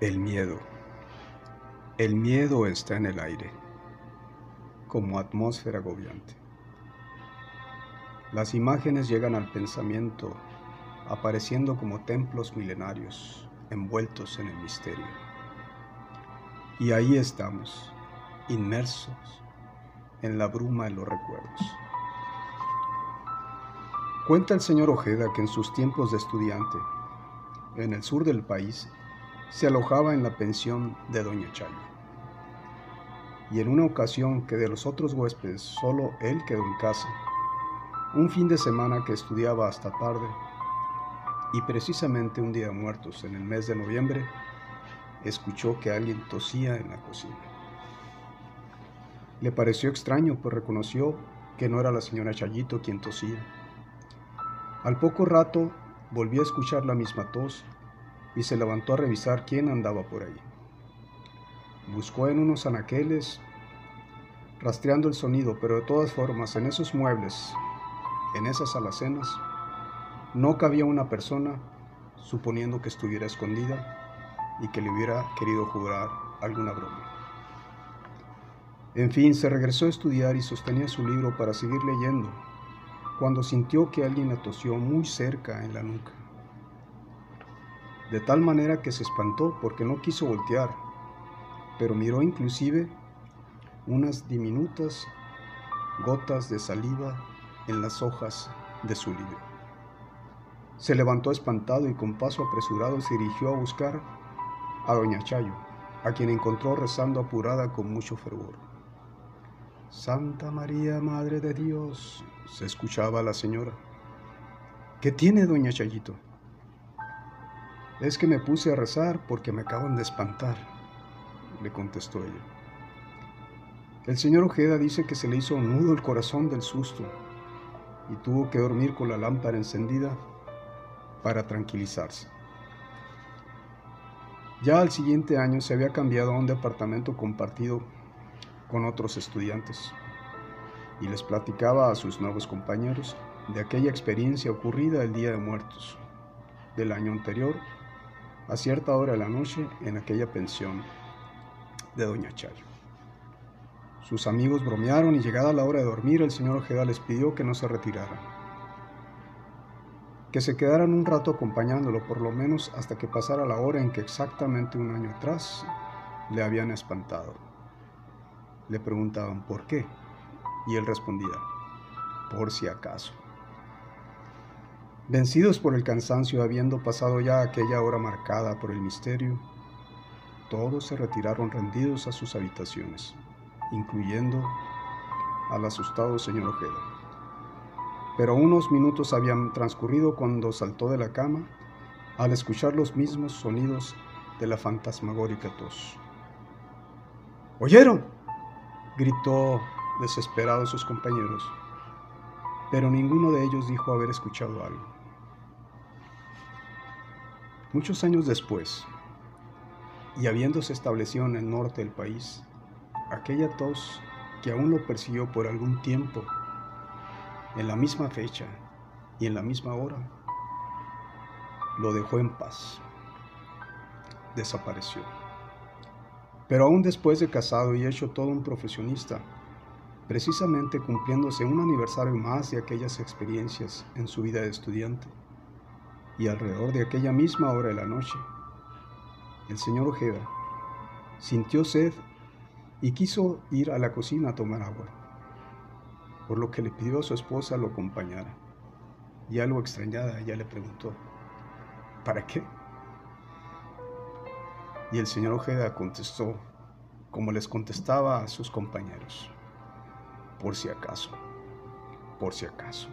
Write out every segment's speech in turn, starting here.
El miedo. El miedo está en el aire, como atmósfera agobiante. Las imágenes llegan al pensamiento, apareciendo como templos milenarios, envueltos en el misterio. Y ahí estamos, inmersos en la bruma de los recuerdos. Cuenta el señor Ojeda que en sus tiempos de estudiante, en el sur del país, se alojaba en la pensión de Doña Chayo. Y en una ocasión que de los otros huéspedes solo él quedó en casa, un fin de semana que estudiaba hasta tarde, y precisamente un día de muertos en el mes de noviembre, escuchó que alguien tosía en la cocina. Le pareció extraño, pues reconoció que no era la señora Chayito quien tosía. Al poco rato volvió a escuchar la misma tos y se levantó a revisar quién andaba por ahí. Buscó en unos anaqueles, rastreando el sonido, pero de todas formas, en esos muebles, en esas alacenas, no cabía una persona, suponiendo que estuviera escondida y que le hubiera querido jugar alguna broma. En fin, se regresó a estudiar y sostenía su libro para seguir leyendo, cuando sintió que alguien la tosió muy cerca en la nuca de tal manera que se espantó porque no quiso voltear, pero miró inclusive unas diminutas gotas de saliva en las hojas de su libro. Se levantó espantado y con paso apresurado se dirigió a buscar a doña Chayo, a quien encontró rezando apurada con mucho fervor. Santa María, Madre de Dios, se escuchaba la señora. ¿Qué tiene doña Chayito? Es que me puse a rezar porque me acaban de espantar, le contestó ella. El señor Ojeda dice que se le hizo nudo el corazón del susto y tuvo que dormir con la lámpara encendida para tranquilizarse. Ya al siguiente año se había cambiado a un departamento compartido con otros estudiantes y les platicaba a sus nuevos compañeros de aquella experiencia ocurrida el Día de Muertos del año anterior a cierta hora de la noche en aquella pensión de Doña Chayo. Sus amigos bromearon y llegada la hora de dormir el señor Ojeda les pidió que no se retiraran, que se quedaran un rato acompañándolo por lo menos hasta que pasara la hora en que exactamente un año atrás le habían espantado. Le preguntaban por qué y él respondía, por si acaso. Vencidos por el cansancio, habiendo pasado ya aquella hora marcada por el misterio, todos se retiraron rendidos a sus habitaciones, incluyendo al asustado señor Ojeda. Pero unos minutos habían transcurrido cuando saltó de la cama al escuchar los mismos sonidos de la fantasmagórica tos. ¿Oyeron? gritó desesperado sus compañeros, pero ninguno de ellos dijo haber escuchado algo. Muchos años después, y habiéndose establecido en el norte del país, aquella tos que aún lo persiguió por algún tiempo, en la misma fecha y en la misma hora, lo dejó en paz. Desapareció. Pero aún después de casado y hecho todo un profesionista, precisamente cumpliéndose un aniversario más de aquellas experiencias en su vida de estudiante, y alrededor de aquella misma hora de la noche, el señor Ojeda sintió sed y quiso ir a la cocina a tomar agua, por lo que le pidió a su esposa lo acompañara. Y algo extrañada ella le preguntó, ¿para qué? Y el señor Ojeda contestó, como les contestaba a sus compañeros, por si acaso, por si acaso.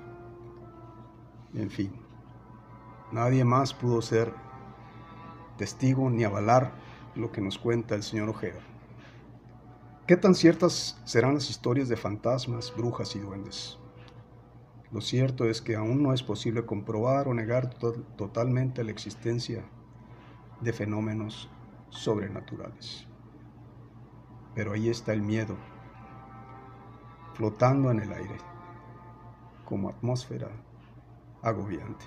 En fin, Nadie más pudo ser testigo ni avalar lo que nos cuenta el señor Ojeda. ¿Qué tan ciertas serán las historias de fantasmas, brujas y duendes? Lo cierto es que aún no es posible comprobar o negar totalmente la existencia de fenómenos sobrenaturales. Pero ahí está el miedo, flotando en el aire, como atmósfera agobiante.